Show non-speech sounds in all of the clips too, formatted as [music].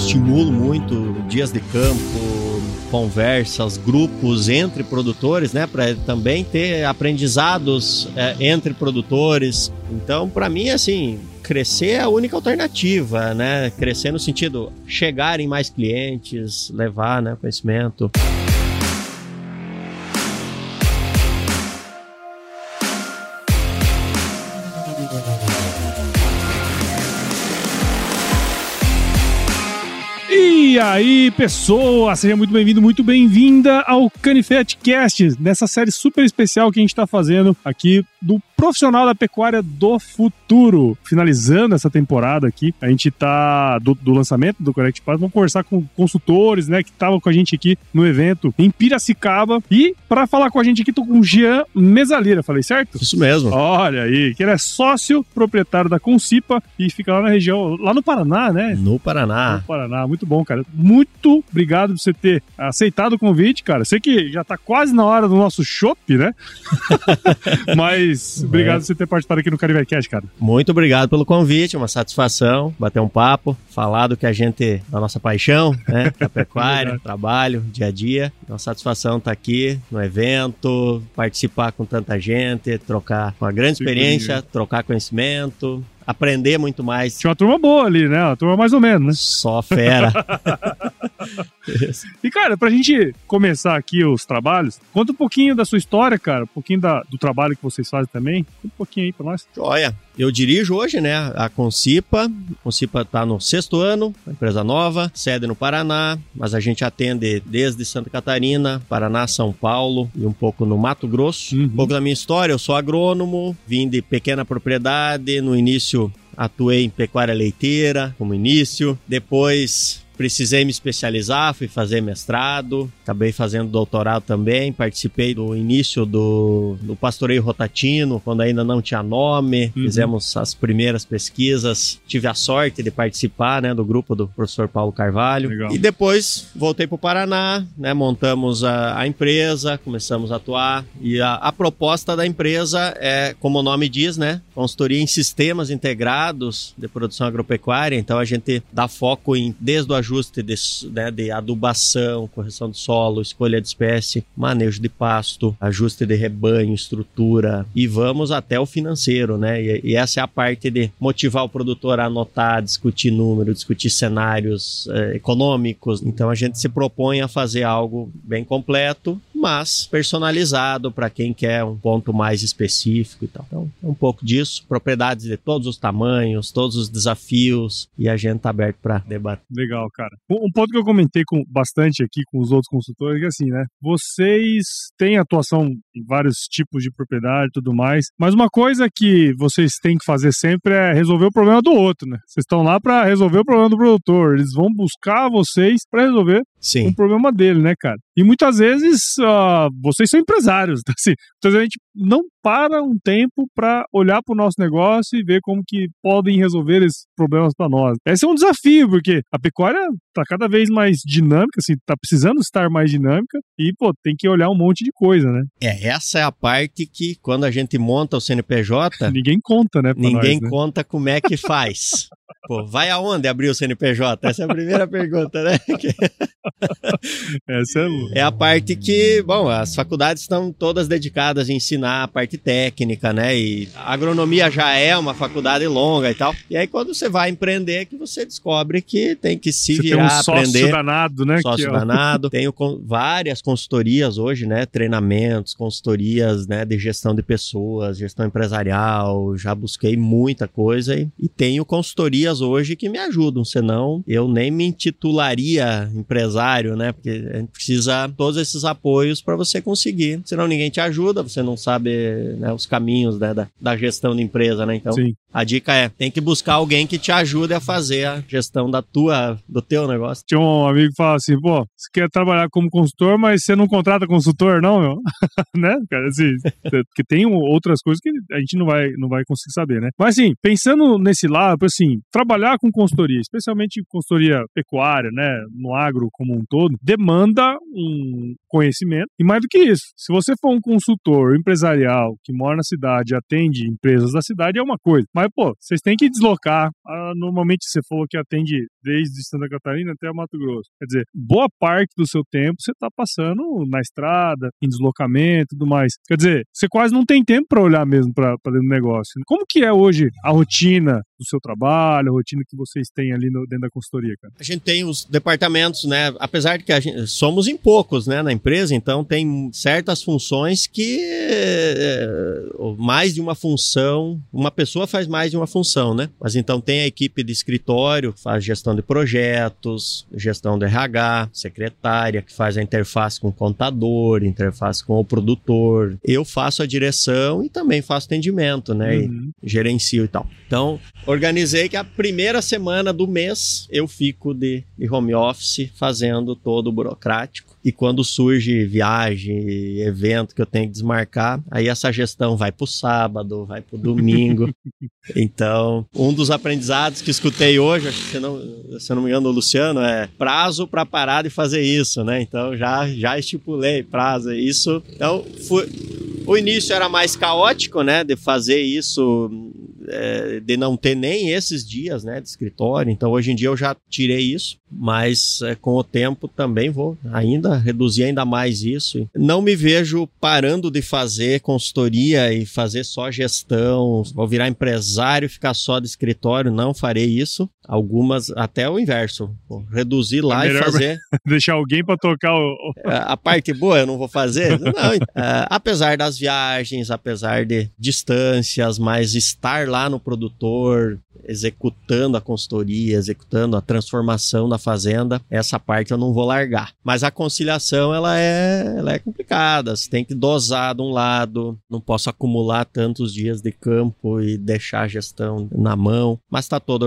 estimulo muito dias de campo, conversas, grupos entre produtores, né, para também ter aprendizados é, entre produtores. Então, para mim, assim, crescer é a única alternativa, né? Crescer no sentido chegar em mais clientes, levar, né, conhecimento. Aí, pessoa, seja muito bem-vindo, muito bem-vinda ao Canifete Cast, nessa série super especial que a gente está fazendo aqui do profissional da pecuária do futuro. Finalizando essa temporada aqui, a gente tá do, do lançamento do Correct Pass, vamos conversar com consultores, né, que estavam com a gente aqui no evento em Piracicaba. E para falar com a gente aqui, tô com o Jean Mesalira, falei certo? Isso mesmo. Olha aí, que ele é sócio proprietário da Concipa e fica lá na região, lá no Paraná, né? No Paraná. No Paraná, muito bom, cara. Muito obrigado por você ter aceitado o convite, cara. Sei que já tá quase na hora do nosso chopp, né? [laughs] Mas obrigado por você ter participado aqui no Carivecast, cara. Muito obrigado pelo convite, uma satisfação bater um papo, falar do que a gente, da nossa paixão, né? [laughs] Da pecuária, trabalho, dia a dia. Uma satisfação estar aqui no evento, participar com tanta gente, trocar uma grande Fico experiência, lindo. trocar conhecimento, aprender muito mais. Tinha uma turma boa ali, né? Uma turma mais ou menos, né? Só fera. [laughs] E, cara, pra gente começar aqui os trabalhos, conta um pouquinho da sua história, cara. Um pouquinho da- do trabalho que vocês fazem também. Conta um pouquinho aí pra nós. Olha, eu dirijo hoje, né, a Concipa. A Concipa está no sexto ano, uma empresa nova, sede no Paraná, mas a gente atende desde Santa Catarina, Paraná, São Paulo e um pouco no Mato Grosso. Uhum. Um pouco da minha história, eu sou agrônomo, vim de pequena propriedade, no início atuei em pecuária leiteira como início, depois precisei me especializar, fui fazer mestrado, acabei fazendo doutorado também, participei do início do, do pastoreio rotatino, quando ainda não tinha nome, Uhum. fizemos as primeiras pesquisas, tive a sorte de participar né, do grupo do professor Paulo Carvalho. Legal. E depois voltei para o Paraná, né, montamos a, a empresa, começamos a atuar, e a, a proposta da empresa é, como o nome diz, né, consultoria em sistemas integrados de produção agropecuária, então a gente dá foco em desde o ajuste de, né, de adubação, correção do solo, escolha de espécie, manejo de pasto, ajuste de rebanho, estrutura e vamos até o financeiro, né? E, e essa é a parte de motivar o produtor a anotar, discutir número, discutir cenários eh, econômicos. Então a gente se propõe a fazer algo bem completo, mas personalizado para quem quer um ponto mais específico e tal. Então, é um pouco disso, propriedades de todos os tamanhos, todos os desafios e a gente tá aberto para debater. Legal, cara. Um ponto que eu comentei com bastante aqui com os outros consultores é que assim, né? Vocês têm atuação em vários tipos de propriedade e tudo mais, mas uma coisa que vocês têm que fazer sempre é resolver o problema do outro, né? Vocês estão lá para resolver o problema do produtor, eles vão buscar vocês para resolver Sim. um problema dele, né, cara? E muitas vezes ah, vocês são empresários, [laughs] tá? assim, vezes a gente não para um tempo para olhar para o nosso negócio e ver como que podem resolver esses problemas para nós. Esse é um desafio, porque a pecuária tá cada vez mais dinâmica, assim, tá precisando estar mais dinâmica e, pô, tem que olhar um monte de coisa, né? É, essa é a parte que quando a gente monta o CNPJ, [laughs] Ninguém conta, né, ninguém nós, né? conta como é que faz. Pô, vai aonde abrir o CNPJ? Essa é a primeira [laughs] pergunta, né? Essa é. É a parte que, bom, as faculdades estão todas dedicadas a ensinar a parte técnica, né? E a agronomia já é uma faculdade longa e tal. E aí, quando você vai empreender, é que você descobre que tem que se Você tem virar, um sócio aprender. danado, né? Sócio que, ó, danado. [laughs] Tenho várias consultorias hoje, né? Treinamentos, consultorias, né? De gestão de pessoas, gestão empresarial. Já busquei muita coisa e, e tenho consultorias hoje que me ajudam. Senão, eu nem me intitularia empresário, né? Porque a gente precisa de todos esses apoios para você conseguir. Senão, ninguém te ajuda. Você não sabe né, os caminhos né, da, da gestão de empresa, né? Então, Sim. A dica é: tem que buscar alguém que te ajude a fazer a gestão da tua, do teu negócio. Tinha um amigo que fala assim, pô, você quer trabalhar como consultor, mas você não contrata consultor, não, meu? [laughs] né? Cara, assim, porque tem outras coisas que a gente não vai, não vai conseguir saber, né? Mas assim, pensando nesse lado, assim, trabalhar com consultoria, especialmente consultoria pecuária, né, no agro como um todo, demanda um conhecimento. E mais do que isso, se você for um consultor empresarial que mora na cidade e atende empresas da cidade, é uma coisa. Pô, vocês têm que deslocar. Ah, normalmente você falou que atende desde Santa Catarina até Mato Grosso. Quer dizer, boa parte do seu tempo você está passando na estrada, em deslocamento e tudo mais. Quer dizer, você quase não tem tempo para olhar mesmo para dentro do negócio. Como que é hoje a rotina do seu trabalho, a rotina que vocês têm ali no, dentro da consultoria, cara? A gente tem os departamentos, né? Apesar de que a gente, somos em poucos, né, na empresa, então tem certas funções que é, mais de uma função, uma pessoa faz mais de uma função, né? Mas então tem a equipe de escritório, faz gestão de projetos, gestão de RH, secretária, que faz a interface com o contador, interface com o produtor. Eu faço a direção e também faço atendimento, né? Uhum. E gerencio e tal. Então, organizei que a primeira semana do mês eu fico de, de home office fazendo todo o burocrático. E quando surge viagem, evento que eu tenho que desmarcar, aí essa gestão vai para o sábado, vai para o domingo. [laughs] então, um dos aprendizados que escutei hoje, se não, se não me engano, o Luciano, é prazo para parar de fazer isso, né? Então, já, já estipulei prazo. Isso. Então, foi, o início era mais caótico, né? De fazer isso é, de não ter nem esses dias né, de escritório. Então, hoje em dia eu já tirei isso, mas é, com o tempo também vou ainda reduzir ainda mais isso. Não me vejo parando de fazer consultoria e fazer só gestão, vou virar empresário e ficar só de escritório. Não farei isso. Algumas, até o inverso, vou reduzir lá é e [laughs] fazer. Deixar alguém para tocar o. É, a parte boa eu não vou fazer. [laughs] Não, é, apesar das viagens, apesar de distâncias, mas estar lá no produtor, executando a consultoria, executando a transformação da fazenda, essa parte eu não vou largar. Mas a conciliação ela é, ela é complicada, você tem que dosar de um lado, não posso acumular tantos dias de campo e deixar a gestão na mão, mas está toda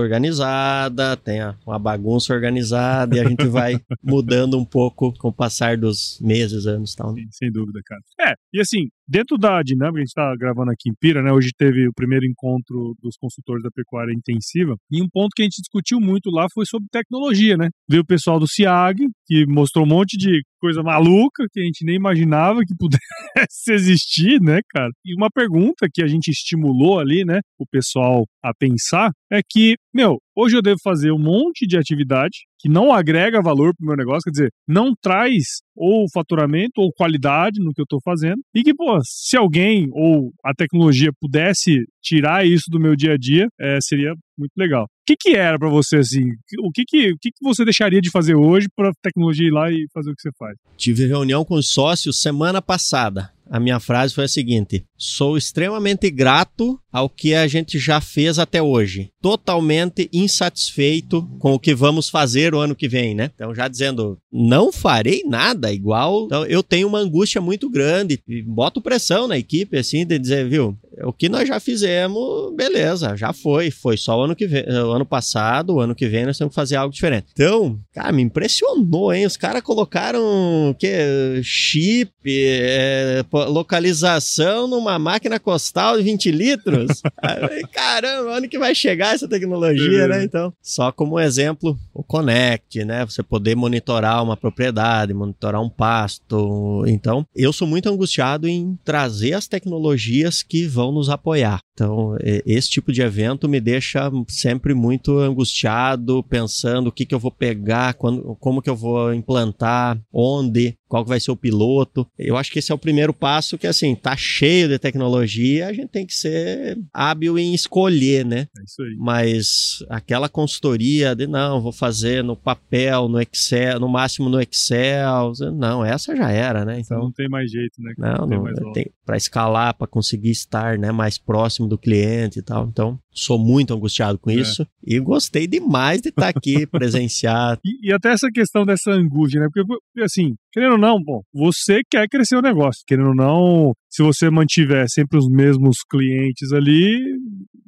organizada, tem uma bagunça organizada e a gente vai [laughs] mudando um pouco com o passar dos meses, anos tal. Sim, sem dúvida, cara. É, e assim, dentro da dinâmica, a gente está gravando aqui em Pira, né? Hoje teve o primeiro encontro dos consultores da pecuária intensiva. E um ponto que a gente discutiu muito lá foi sobre tecnologia, né? Veio o pessoal do CIAG, que mostrou um monte de coisa maluca que a gente nem imaginava que [laughs] pudesse existir, né, cara? E uma pergunta que a gente estimulou ali, né, o pessoal a pensar é que, meu, hoje eu devo fazer um monte de atividade que não agrega valor para o meu negócio, quer dizer, não traz ou faturamento ou qualidade no que eu estou fazendo, e que, pô, se alguém ou a tecnologia pudesse tirar isso do meu dia a dia, é, seria muito legal. O que, que era para você assim? O que que, o que que você deixaria de fazer hoje para tecnologia ir lá e fazer o que você faz? Tive reunião com os sócios semana passada. A minha frase foi a seguinte: sou extremamente grato ao que a gente já fez até hoje. Totalmente insatisfeito com o que vamos fazer o ano que vem, né? Então, já dizendo, não farei nada igual. Então, eu tenho uma angústia muito grande e boto pressão na equipe, assim, de dizer, viu, o que nós já fizemos, beleza, já foi. Foi só o ano que vem, o ano passado, o ano que vem nós temos que fazer algo diferente. Então, cara, me impressionou, hein? Os caras colocaram que chip, é, localização numa máquina costal de 20 litros. [laughs] Caramba, onde que vai chegar essa tecnologia, né? Então, só como exemplo, o Connect, né? Você poder monitorar uma propriedade, monitorar um pasto. Então, eu sou muito angustiado em trazer as tecnologias que vão nos apoiar. Então, esse tipo de evento me deixa sempre muito angustiado, pensando o que, que eu vou pegar, quando, como que eu vou implantar, onde, qual vai ser o piloto. Eu acho que esse é o primeiro passo que, assim, tá cheio de tecnologia, a gente tem que ser hábil em escolher, né? É isso aí. Mas aquela consultoria de, não, vou fazer no papel, no Excel, no máximo no Excel, não, essa já era, né? Então, não tem mais jeito, né? Não, não, não tem para escalar, para conseguir estar, né, mais próximo do cliente e tal. Então, sou muito angustiado com é. isso e gostei demais de estar tá aqui, [laughs] presenciar. E, e, até essa questão dessa angústia, né? Porque, assim, querendo ou não, bom, você quer crescer o negócio, querendo ou não, se você mantiver sempre os mesmos clientes ali,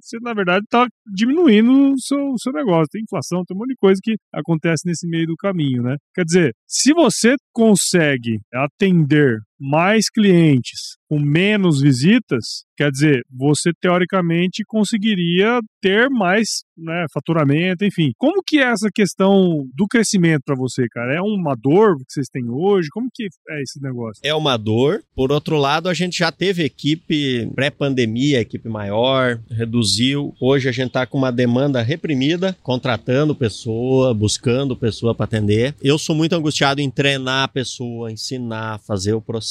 você, na verdade, está diminuindo o seu, o seu negócio. Tem inflação, tem um monte de coisa que acontece nesse meio do caminho, né? Quer dizer, se você consegue atender mais clientes com menos visitas, quer dizer, você teoricamente conseguiria ter mais né, faturamento, enfim. Como que é essa questão do crescimento para você, cara? É uma dor que vocês têm hoje? Como que é esse negócio? É uma dor. Por outro lado, a gente já teve equipe pré-pandemia, equipe maior, reduziu. Hoje a gente está com uma demanda reprimida, contratando pessoa, buscando pessoa para atender. Eu sou muito angustiado em treinar a pessoa, ensinar, fazer o processo,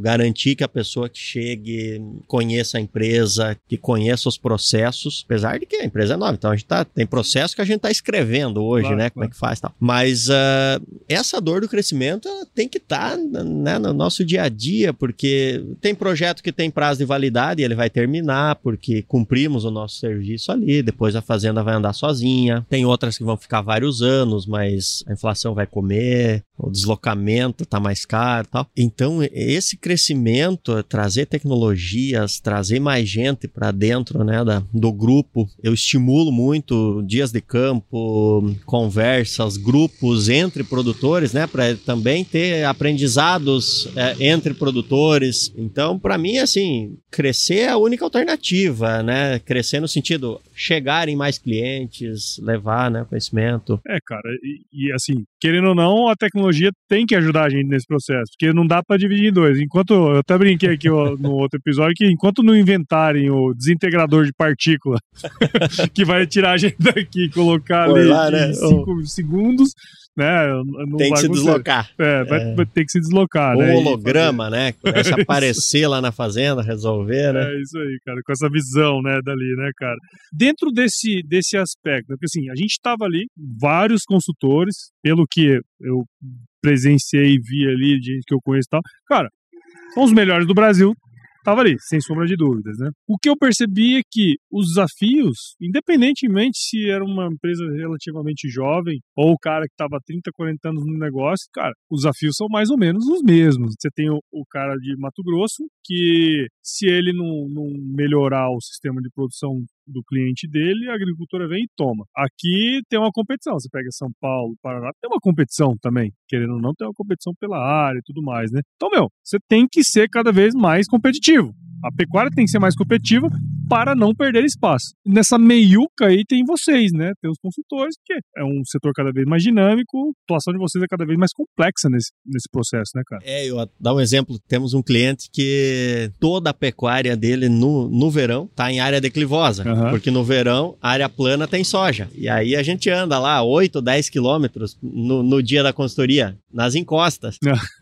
garantir que a pessoa que chegue conheça a empresa, que conheça os processos, apesar de que a empresa é nova, então a gente tá, tem processo que a gente está escrevendo hoje, claro, né? Claro. Como é que faz tal. Mas uh, essa dor do crescimento tem que estar tá, né, no nosso dia a dia, porque tem projeto que tem prazo de validade e ele vai terminar, porque cumprimos o nosso serviço ali, depois a fazenda vai andar sozinha. Tem outras que vão ficar vários anos, mas a inflação vai comer, o deslocamento está mais caro tal. Então, esse crescimento, trazer tecnologias, trazer mais gente para dentro né, da, do grupo, eu estimulo muito dias de campo, conversas, grupos entre produtores, né, para também ter aprendizados é, entre produtores. Então, para mim, assim, crescer é a única alternativa, né? Crescer no sentido chegar em mais clientes, levar né, conhecimento. É, cara, e, e assim, querendo ou não, a tecnologia tem que ajudar a gente nesse processo, porque não dá para dividir em dois. Enquanto, eu até brinquei aqui no outro episódio, que enquanto não inventarem o desintegrador de partícula, [laughs] que vai tirar a gente daqui e colocar Por ali lá, né? em 5 segundos, né? Tem que se deslocar. É, vai, é. vai, ter que se deslocar, o né? holograma, né? [laughs] Começa a aparecer lá na fazenda, resolver, né? É isso aí, cara, com essa visão, né, dali, né, cara? Dentro desse, desse aspecto, porque assim, a gente estava ali, vários consultores, pelo que eu presenciei e vi ali, gente que eu conheço e tal, cara, são os melhores do Brasil, estava ali, sem sombra de dúvidas, né? O que eu percebi é que os desafios, independentemente se era uma empresa relativamente jovem ou o cara que estava 30, 40 anos no negócio, cara, os desafios são mais ou menos os mesmos. Você tem o, o cara de Mato Grosso que se ele não, não melhorar o sistema de produção do cliente dele, a agricultura vem e toma. Aqui tem uma competição. Você pega São Paulo, Paraná, tem uma competição também. Querendo ou não, tem uma competição pela área e tudo mais, né? Então, meu, você tem que ser cada vez mais competitivo. A pecuária tem que ser mais competitiva para não perder espaço. Nessa meiuca aí tem vocês, né? Tem os consultores, que é um setor cada vez mais dinâmico, a atuação de vocês é cada vez mais complexa nesse, nesse processo, né, cara? É, eu dar um exemplo, temos um cliente que toda a pecuária dele no, no verão tá em área declivosa, uhum. porque no verão a área plana tem soja. E aí a gente anda lá 8, 10 quilômetros no, no dia da consultoria, nas encostas.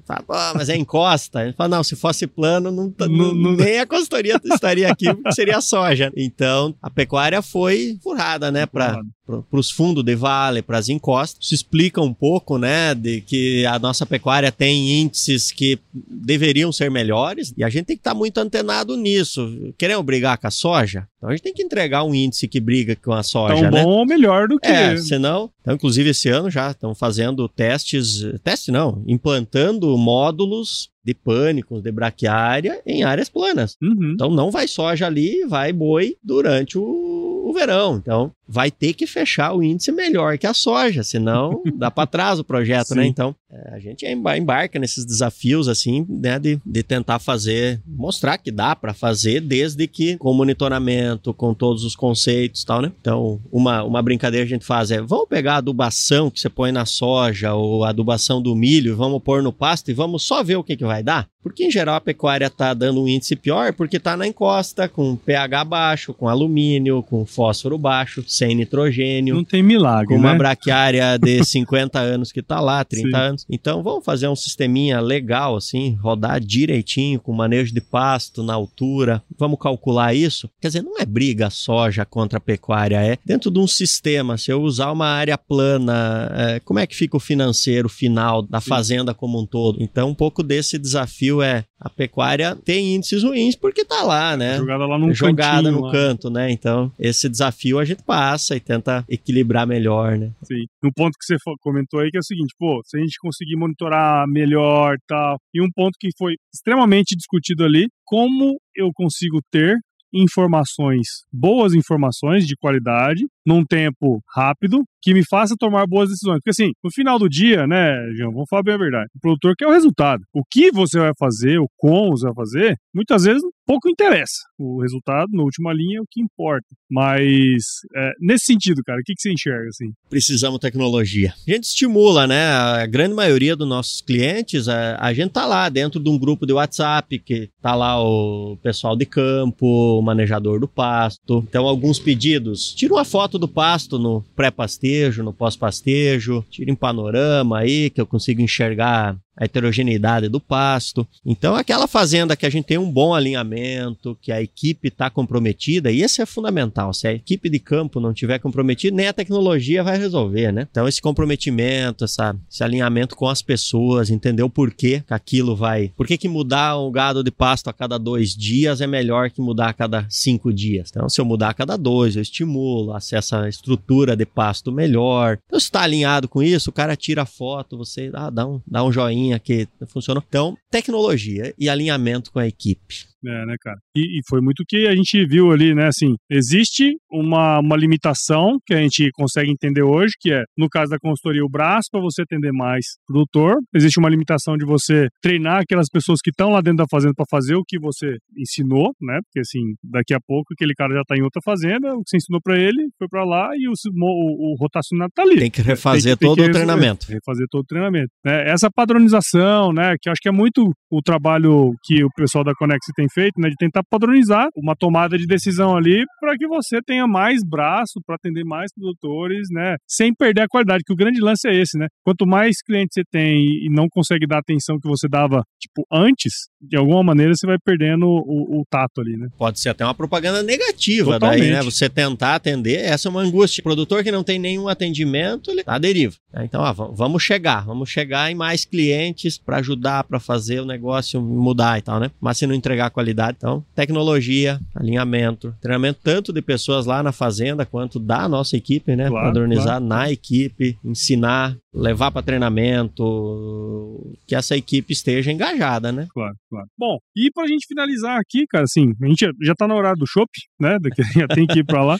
Fala, mas é encosta. Ele fala, não, se fosse plano, não, não, não nem a consultoria estaria aqui, porque seria soja. Então, a pecuária foi furrada, né, para para os fundos de vale, para as encostas. Isso explica um pouco, né, de que a nossa pecuária tem índices que deveriam ser melhores e a gente tem que estar tá muito antenado nisso. Queremos brigar com a soja? Então a gente tem que entregar um índice que briga com a soja, Tão né? bom ou melhor do que... É, senão... Então, inclusive, esse ano já estão fazendo testes... Teste não, implantando módulos de pânicos, de braquiária em áreas planas. Uhum. Então não vai soja ali, vai boi durante o o verão. Então, vai ter que fechar o índice melhor que a soja, senão [laughs] dá para trás o projeto, né? Sim. né? Então, a gente embarca nesses desafios, assim, né, de, de tentar fazer, mostrar que dá para fazer, desde que com monitoramento, com todos os conceitos e tal, né? Então, uma, uma brincadeira que a gente faz é, vamos pegar a adubação que você põe na soja ou a adubação do milho, vamos pôr no pasto e vamos só ver o que, que vai dar? Porque em geral a pecuária está dando um índice pior porque está na encosta, com pH baixo, com alumínio, com fósforo baixo, sem nitrogênio. Não tem milagre, Com né? uma braquiária de 50 anos que está lá, 30 Sim. anos. Então vamos fazer um sisteminha legal assim, rodar direitinho, com manejo de pasto na altura. Vamos calcular isso? Quer dizer, não é briga soja contra a pecuária, é dentro de um sistema. Se eu usar uma área plana, é, como é que fica o financeiro final da fazenda como um todo? Então um pouco desse desafio é a pecuária tem índices ruins porque tá lá, né? Jogada lá no Jogada no lá. canto, né? Então, esse desafio a gente passa e tenta equilibrar melhor, né? Sim. Um ponto que você comentou aí que é o seguinte, pô, se a gente conseguir monitorar melhor, tal, e um ponto que foi extremamente discutido ali, como eu consigo ter informações, boas informações de qualidade, num tempo rápido, que me faça tomar boas decisões. Porque assim, no final do dia, né, João, vamos falar bem a verdade. O produtor quer o resultado. O que você vai fazer, o como você vai fazer, muitas vezes pouco interessa. O resultado, na última linha, é o que importa. Mas, é, nesse sentido, cara, o que, que você enxerga, assim? Precisamos tecnologia. A gente estimula, né? A grande maioria dos nossos clientes, a, a gente tá lá dentro de um grupo de WhatsApp, que tá lá o pessoal de campo, o manejador do pasto. Então, alguns pedidos. Tira uma foto do pasto no pré-pastejo, no pós-pastejo, tira em panorama aí, que eu consigo enxergar a heterogeneidade do pasto. Então, aquela fazenda que a gente tem um bom alinhamento, que a equipe está comprometida, e isso é fundamental. Se a equipe de campo não tiver comprometida, nem a tecnologia vai resolver, né? Então, esse comprometimento, essa, esse alinhamento com as pessoas, entender o porquê que aquilo vai. Por que, que mudar um gado de pasto a cada dois dias é melhor que mudar a cada cinco dias? Então, se eu mudar a cada dois, eu estimulo, acesso à estrutura de pasto melhor. Então, se está alinhado com isso, o cara tira a foto, você ah, dá, um, dá um joinha que funcionou. Então, tecnologia e alinhamento com a equipe. É, né, cara? E, e, foi muito que a gente viu ali, né? Assim, existe uma, uma limitação que a gente consegue entender hoje, que é, no caso da consultoria, o braço para você atender mais produtor. Existe uma limitação de você treinar aquelas pessoas que estão lá dentro da fazenda para fazer o que você ensinou, né? Porque, assim, daqui a pouco aquele cara já tá em outra fazenda, o que você ensinou para ele foi para lá e o, o, o, rotacionado tá ali. Tem que refazer tem, todo tem que o treinamento. Refazer todo o treinamento. Né? Essa padronização, né? Que eu acho que é muito o trabalho que o pessoal da Conex tem feito, né, de tentar padronizar uma tomada de decisão ali para que você tenha mais braço para atender mais produtores, né, sem perder a qualidade, que o grande lance é esse, né? Quanto mais clientes você tem e não consegue dar a atenção que você dava, tipo, antes, de alguma maneira você vai perdendo o, o tato ali, né? Pode ser até uma propaganda negativa Totalmente. daí, né? Você tentar atender, essa é uma angústia. O produtor que não tem nenhum atendimento, ele tá à deriva. Então, ó, vamos chegar, vamos chegar em mais clientes para ajudar, para fazer o negócio mudar e tal, né? Mas se não entregar qualidade qualidade. Então, tecnologia, alinhamento, treinamento tanto de pessoas lá na fazenda quanto da nossa equipe, né? Claro, Padronizar claro. na equipe, ensinar, levar para treinamento, que essa equipe esteja engajada, né? Claro, claro. Bom, e pra gente finalizar aqui, cara, assim, a gente já tá no horário do shopping, né? Daqui [laughs] já tem que ir para lá.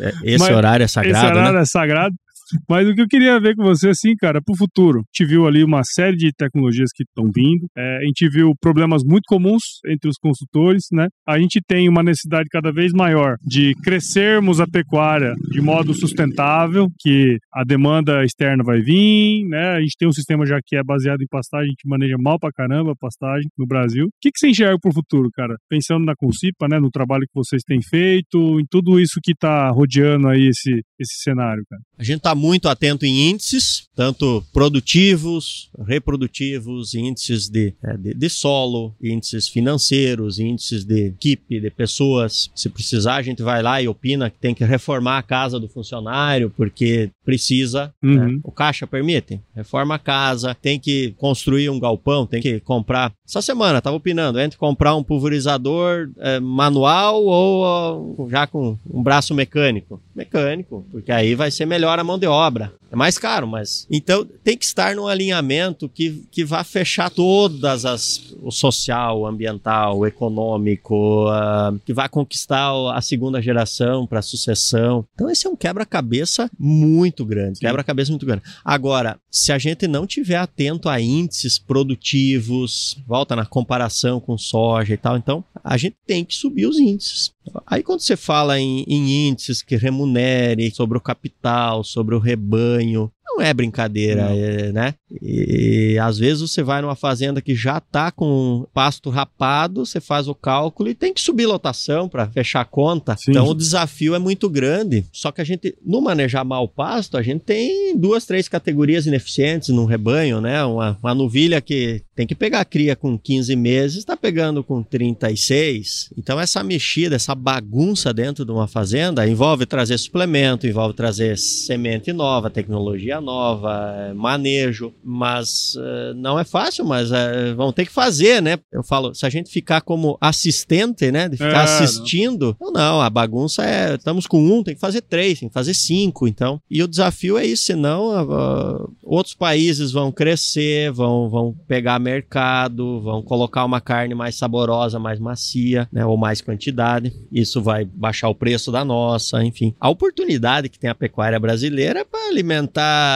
É, esse Mas horário é sagrado, Esse horário né? é sagrado. Mas o que eu queria ver com você, assim, cara, pro futuro. A gente viu ali uma série de tecnologias que estão vindo. É, a gente viu problemas muito comuns entre os consultores, né? A gente tem uma necessidade cada vez maior de crescermos a pecuária de modo sustentável, que a demanda externa vai vir, né? A gente tem um sistema já que é baseado em pastagem, a gente maneja mal pra caramba a pastagem no Brasil. O que, que você enxerga pro futuro, cara? Pensando na Concipa, né? No trabalho que vocês têm feito, em tudo isso que tá rodeando aí esse, esse cenário, cara. A gente tá muito atento em índices, tanto produtivos, reprodutivos, índices de, é, de, de, solo, índices financeiros, índices de equipe, de pessoas. Se precisar, a gente vai lá e opina que tem que reformar a casa do funcionário, porque precisa. Né? Uhum. Né? O caixa permite. Reforma a casa, tem que construir um galpão, tem que comprar. Essa semana estava opinando entre comprar um pulverizador é, manual ou já com um braço mecânico. Mecânico, porque aí vai ser melhor a mão de obra. É mais caro, mas. Então tem que estar num alinhamento que, que vá fechar todas as. o social, o ambiental, o econômico, uh, que vá conquistar a segunda geração para a sucessão. Então esse é um quebra-cabeça muito grande. Quebra-cabeça muito grande. Agora, se a gente não tiver atento a índices produtivos, volta na comparação com soja e tal, então a gente tem que subir os índices. Aí quando você fala em, em índices que remunere sobre o capital, sobre o rebanho, não é brincadeira, é, né? E, e, às vezes você vai numa fazenda que já tá com pasto rapado, você faz o cálculo e tem que subir lotação para fechar a conta. Sim. Então o desafio é muito grande. Só que a gente, no manejar mal o pasto, a gente tem duas, três categorias ineficientes no rebanho, né? Uma, uma novilha que tem que pegar a cria com 15 meses, está pegando com 36. Então essa mexida, essa bagunça dentro de uma fazenda envolve trazer suplemento, envolve trazer semente nova, tecnologia nova, manejo, mas uh, não é fácil, mas uh, vão ter que fazer, né? Eu falo, se a gente ficar como assistente, né, de ficar é, assistindo, não. não, a bagunça é, estamos com um, tem que fazer três, tem que fazer cinco, então. E o desafio é isso, senão uh, outros países vão crescer, vão, vão pegar mercado, vão colocar uma carne mais saborosa, mais macia, né, ou mais quantidade. Isso vai baixar o preço da nossa, enfim. A oportunidade que tem a pecuária brasileira é para alimentar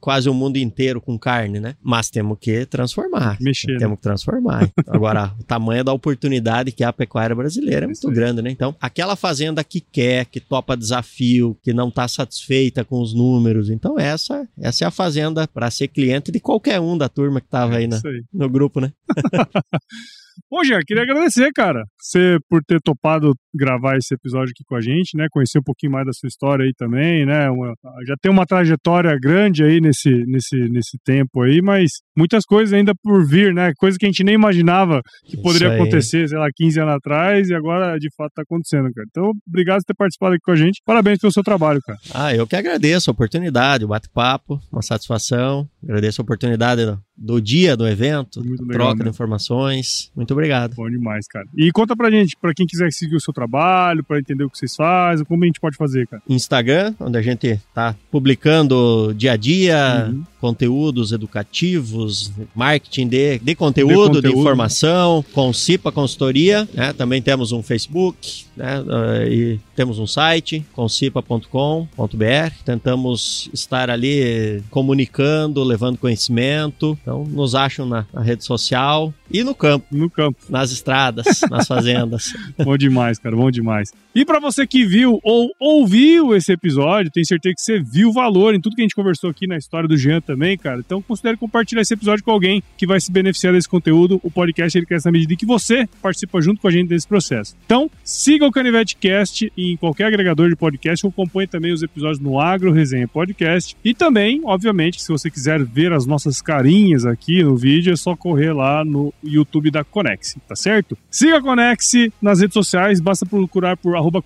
quase o mundo inteiro com carne, né? Mas temos que transformar. Mexer. Né? Temos que transformar. Agora, o tamanho da oportunidade que é a pecuária brasileira é muito grande, né? Então, aquela fazenda que quer, que topa desafio, que não está satisfeita com os números. Então, essa, essa é a fazenda para ser cliente de qualquer um da turma que estava aí, na, aí no grupo, né? [laughs] Bom, Jean, queria agradecer, cara, você por ter topado gravar esse episódio aqui com a gente, né? Conhecer um pouquinho mais da sua história aí também, né? Uma, já tem uma trajetória grande aí nesse, nesse, nesse tempo aí, mas muitas coisas ainda por vir, né? Coisa que a gente nem imaginava que poderia acontecer, sei lá, 15 anos atrás e agora de fato tá acontecendo, cara. Então, obrigado por ter participado aqui com a gente. Parabéns pelo seu trabalho, cara. Ah, eu que agradeço a oportunidade, o bate-papo, uma satisfação. Agradeço a oportunidade do, dia do evento, troca né? de informações. Muito obrigado. Bom demais, cara. E conta pra gente, pra quem quiser seguir o seu trabalho, pra entender o que vocês fazem, como a gente pode fazer, cara? Instagram, onde a gente tá publicando dia a dia, uhum conteúdos educativos, marketing de, de, conteúdo, de, conteúdo, de informação, Concipa Consultoria, né? também temos um Facebook, né? Uh, e temos um site, concipa.com.br, tentamos estar ali comunicando, levando conhecimento, então nos acham na, na rede social e no campo. No campo. Nas estradas, [laughs] nas fazendas. bom demais, cara, bom demais. E para você que viu ou ouviu esse episódio, tenho certeza que você viu o valor em tudo que a gente conversou aqui na história do Jean também, cara. Então considere compartilhar esse episódio com alguém que vai se beneficiar desse conteúdo. O podcast ele cresce na medida que você participa junto com a gente desse processo. Então, siga o Canivete Cast em qualquer agregador de podcast ou acompanhe também os episódios no Agro Resenha Podcast. E também, obviamente, se você quiser ver as nossas carinhas aqui no vídeo, é só correr lá no YouTube da Conex, tá certo? Siga a Conex nas redes sociais, basta procurar por arroba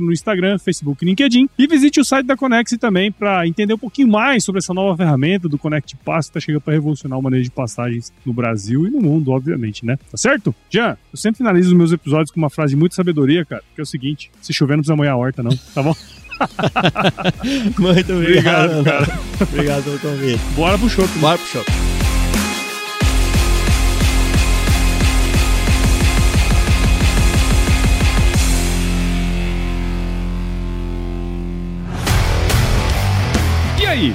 no Instagram, Facebook e LinkedIn. E visite o site da Conex também para entender um pouquinho mais sobre essa nova ferramenta do Connect Pass que está chegando para revolucionar o manejo de passagens no Brasil e no mundo, obviamente, né? Tá certo? Jean, eu sempre finalizo os meus episódios com uma frase de muita sabedoria, cara, que é o seguinte: se chover não precisa molhar a horta, não, tá bom? [laughs] Muito obrigado, obrigado cara. obrigado pelo convite. Bora pro show. Bora pro show. aí,